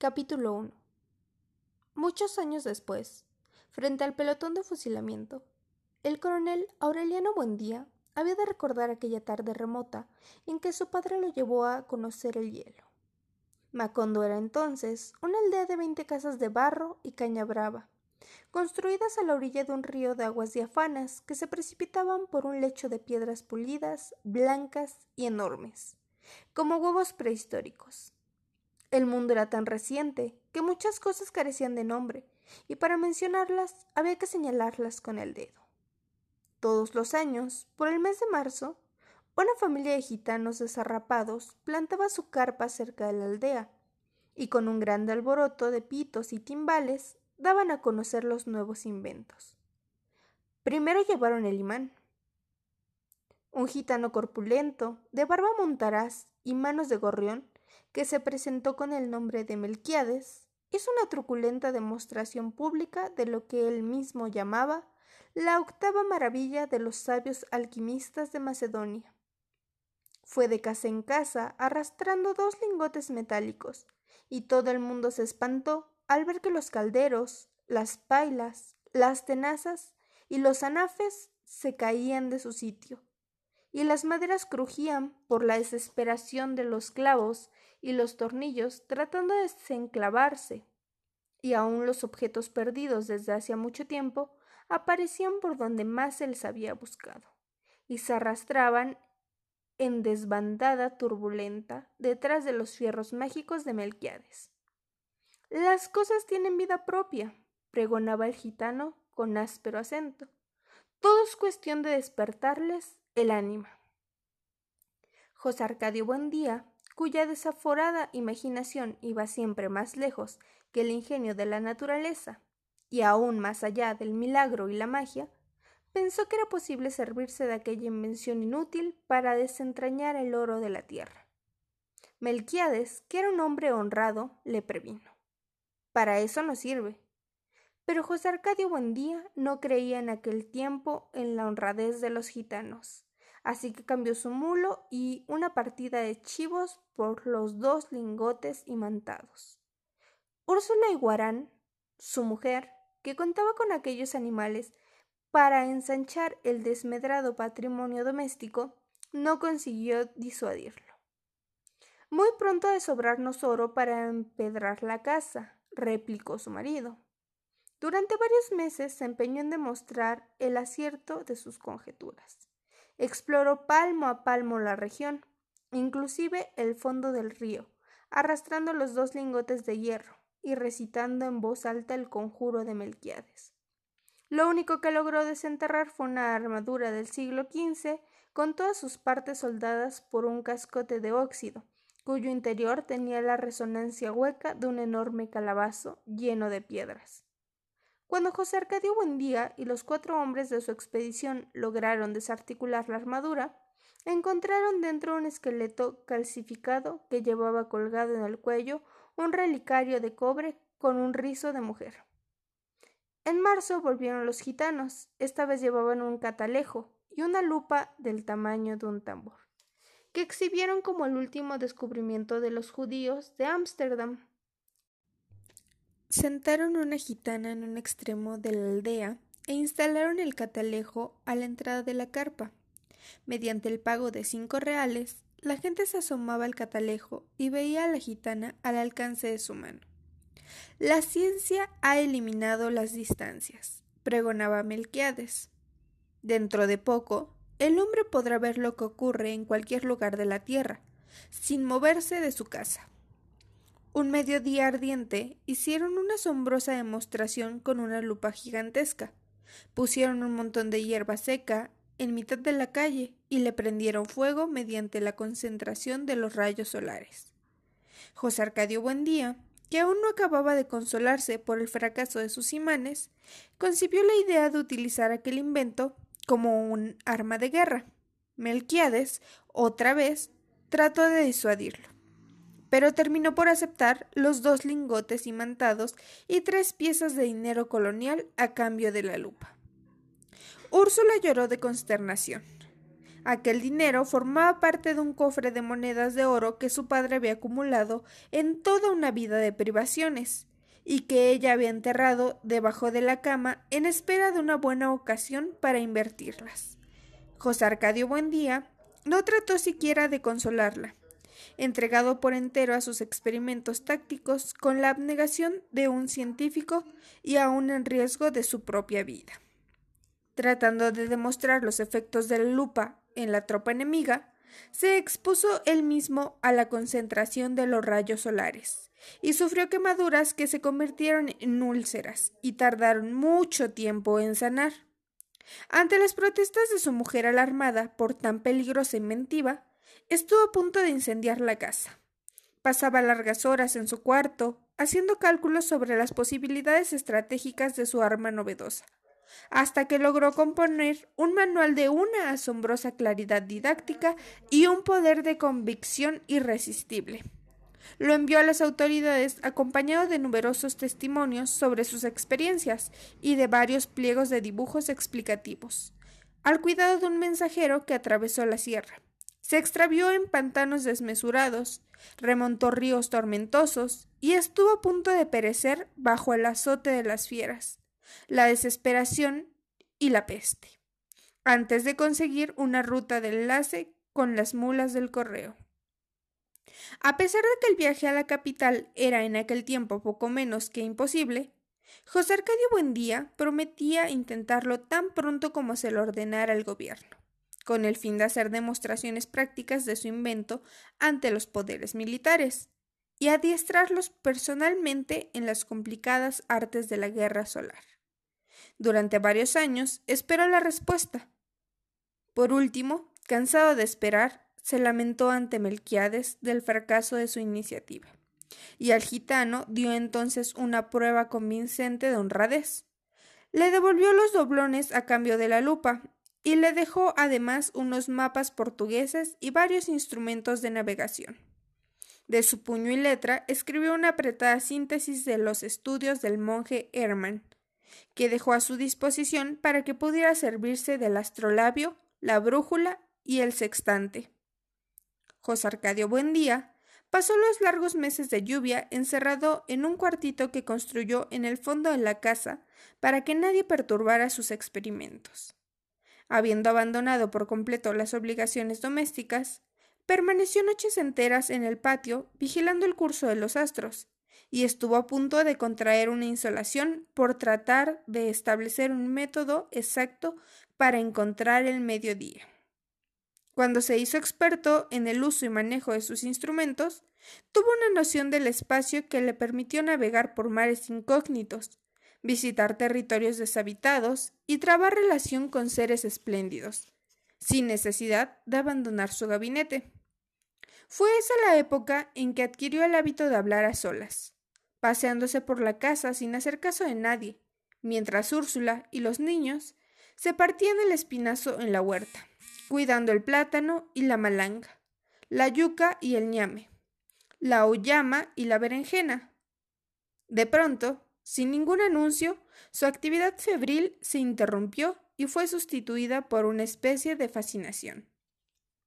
Capítulo 1 Muchos años después, frente al pelotón de fusilamiento, el coronel Aureliano Buendía había de recordar aquella tarde remota en que su padre lo llevó a conocer el hielo. Macondo era entonces una aldea de veinte casas de barro y caña brava, construidas a la orilla de un río de aguas diafanas que se precipitaban por un lecho de piedras pulidas, blancas y enormes, como huevos prehistóricos. El mundo era tan reciente que muchas cosas carecían de nombre, y para mencionarlas había que señalarlas con el dedo. Todos los años, por el mes de marzo, una familia de gitanos desarrapados plantaba su carpa cerca de la aldea, y con un grande alboroto de pitos y timbales daban a conocer los nuevos inventos. Primero llevaron el imán. Un gitano corpulento, de barba montaraz y manos de gorrión, que se presentó con el nombre de Melquiades, hizo una truculenta demostración pública de lo que él mismo llamaba la octava maravilla de los sabios alquimistas de Macedonia. Fue de casa en casa arrastrando dos lingotes metálicos, y todo el mundo se espantó al ver que los calderos, las pailas, las tenazas y los anafes se caían de su sitio, y las maderas crujían por la desesperación de los clavos y los tornillos tratando de desenclavarse, y aun los objetos perdidos desde hacía mucho tiempo aparecían por donde más se les había buscado, y se arrastraban en desbandada turbulenta detrás de los fierros mágicos de Melquiades. Las cosas tienen vida propia, pregonaba el gitano con áspero acento. Todo es cuestión de despertarles el ánima. José Arcadio Buendía cuya desaforada imaginación iba siempre más lejos que el ingenio de la naturaleza, y aún más allá del milagro y la magia, pensó que era posible servirse de aquella invención inútil para desentrañar el oro de la tierra. Melquiades, que era un hombre honrado, le previno. Para eso no sirve. Pero José Arcadio Buendía no creía en aquel tiempo en la honradez de los gitanos así que cambió su mulo y una partida de chivos por los dos lingotes imantados. Úrsula Iguarán, su mujer, que contaba con aquellos animales para ensanchar el desmedrado patrimonio doméstico, no consiguió disuadirlo. Muy pronto de sobrarnos oro para empedrar la casa, replicó su marido. Durante varios meses se empeñó en demostrar el acierto de sus conjeturas. Exploró palmo a palmo la región, inclusive el fondo del río, arrastrando los dos lingotes de hierro y recitando en voz alta el conjuro de Melquiades. Lo único que logró desenterrar fue una armadura del siglo XV con todas sus partes soldadas por un cascote de óxido, cuyo interior tenía la resonancia hueca de un enorme calabazo lleno de piedras. Cuando José Arcadio Buendía y los cuatro hombres de su expedición lograron desarticular la armadura, encontraron dentro un esqueleto calcificado que llevaba colgado en el cuello un relicario de cobre con un rizo de mujer. En marzo volvieron los gitanos, esta vez llevaban un catalejo y una lupa del tamaño de un tambor, que exhibieron como el último descubrimiento de los judíos de Ámsterdam. Sentaron una gitana en un extremo de la aldea e instalaron el catalejo a la entrada de la carpa. Mediante el pago de cinco reales, la gente se asomaba al catalejo y veía a la gitana al alcance de su mano. La ciencia ha eliminado las distancias, pregonaba Melquiades. Dentro de poco, el hombre podrá ver lo que ocurre en cualquier lugar de la tierra, sin moverse de su casa. Un mediodía ardiente hicieron una asombrosa demostración con una lupa gigantesca. Pusieron un montón de hierba seca en mitad de la calle y le prendieron fuego mediante la concentración de los rayos solares. José Arcadio Buendía, que aún no acababa de consolarse por el fracaso de sus imanes, concibió la idea de utilizar aquel invento como un arma de guerra. Melquiades, otra vez, trató de disuadirlo pero terminó por aceptar los dos lingotes imantados y tres piezas de dinero colonial a cambio de la lupa. Úrsula lloró de consternación. Aquel dinero formaba parte de un cofre de monedas de oro que su padre había acumulado en toda una vida de privaciones, y que ella había enterrado debajo de la cama en espera de una buena ocasión para invertirlas. José Arcadio Buendía no trató siquiera de consolarla, entregado por entero a sus experimentos tácticos con la abnegación de un científico y aún en riesgo de su propia vida. Tratando de demostrar los efectos de la lupa en la tropa enemiga, se expuso él mismo a la concentración de los rayos solares y sufrió quemaduras que se convirtieron en úlceras y tardaron mucho tiempo en sanar. Ante las protestas de su mujer alarmada por tan peligrosa inventiva, estuvo a punto de incendiar la casa. Pasaba largas horas en su cuarto, haciendo cálculos sobre las posibilidades estratégicas de su arma novedosa, hasta que logró componer un manual de una asombrosa claridad didáctica y un poder de convicción irresistible. Lo envió a las autoridades acompañado de numerosos testimonios sobre sus experiencias y de varios pliegos de dibujos explicativos, al cuidado de un mensajero que atravesó la sierra. Se extravió en pantanos desmesurados, remontó ríos tormentosos y estuvo a punto de perecer bajo el azote de las fieras, la desesperación y la peste, antes de conseguir una ruta de enlace con las mulas del correo. A pesar de que el viaje a la capital era en aquel tiempo poco menos que imposible, José Arcadio Buendía prometía intentarlo tan pronto como se lo ordenara el gobierno con el fin de hacer demostraciones prácticas de su invento ante los poderes militares y adiestrarlos personalmente en las complicadas artes de la guerra solar. Durante varios años esperó la respuesta. Por último, cansado de esperar, se lamentó ante Melquiades del fracaso de su iniciativa, y al gitano dio entonces una prueba convincente de honradez. Le devolvió los doblones a cambio de la lupa y le dejó además unos mapas portugueses y varios instrumentos de navegación. De su puño y letra escribió una apretada síntesis de los estudios del monje Hermann, que dejó a su disposición para que pudiera servirse del astrolabio, la brújula y el sextante. José Arcadio Buendía pasó los largos meses de lluvia encerrado en un cuartito que construyó en el fondo de la casa para que nadie perturbara sus experimentos habiendo abandonado por completo las obligaciones domésticas, permaneció noches enteras en el patio vigilando el curso de los astros, y estuvo a punto de contraer una insolación por tratar de establecer un método exacto para encontrar el mediodía. Cuando se hizo experto en el uso y manejo de sus instrumentos, tuvo una noción del espacio que le permitió navegar por mares incógnitos, visitar territorios deshabitados y trabar relación con seres espléndidos, sin necesidad de abandonar su gabinete. Fue esa la época en que adquirió el hábito de hablar a solas, paseándose por la casa sin hacer caso de nadie, mientras Úrsula y los niños se partían el espinazo en la huerta, cuidando el plátano y la malanga, la yuca y el ñame, la oyama y la berenjena. De pronto, sin ningún anuncio, su actividad febril se interrumpió y fue sustituida por una especie de fascinación.